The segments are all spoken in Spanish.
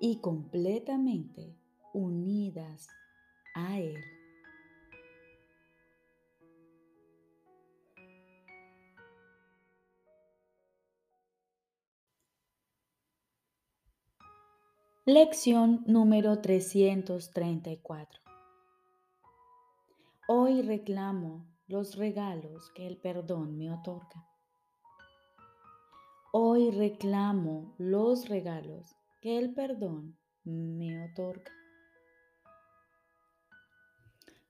y completamente unidas a Él. Lección número 334. Hoy reclamo los regalos que el perdón me otorga. Hoy reclamo los regalos que el perdón me otorga.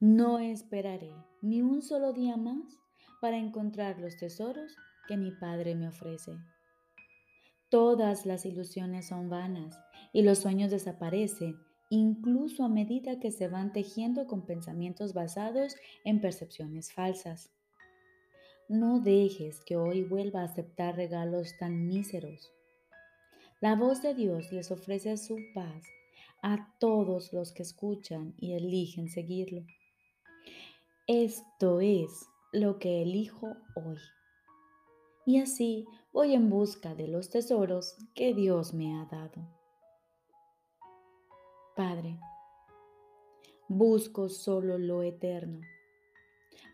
No esperaré ni un solo día más para encontrar los tesoros que mi Padre me ofrece. Todas las ilusiones son vanas y los sueños desaparecen incluso a medida que se van tejiendo con pensamientos basados en percepciones falsas. No dejes que hoy vuelva a aceptar regalos tan míseros. La voz de Dios les ofrece su paz a todos los que escuchan y eligen seguirlo. Esto es lo que elijo hoy. y así voy en busca de los tesoros que Dios me ha dado. Padre, busco solo lo eterno,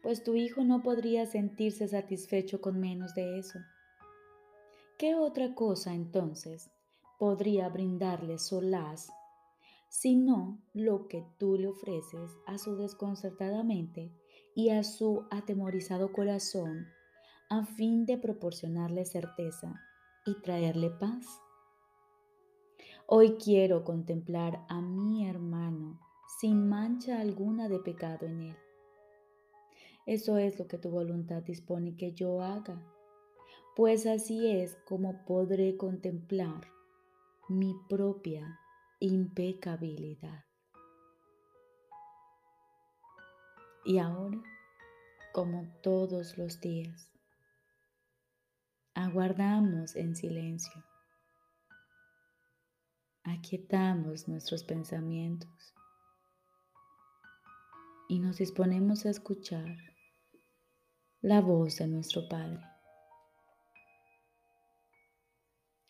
pues tu Hijo no podría sentirse satisfecho con menos de eso. ¿Qué otra cosa entonces podría brindarle solaz sino lo que tú le ofreces a su desconcertada mente y a su atemorizado corazón a fin de proporcionarle certeza y traerle paz. Hoy quiero contemplar a mi hermano sin mancha alguna de pecado en él. Eso es lo que tu voluntad dispone que yo haga, pues así es como podré contemplar mi propia impecabilidad. Y ahora, como todos los días, aguardamos en silencio, aquietamos nuestros pensamientos y nos disponemos a escuchar la voz de nuestro Padre.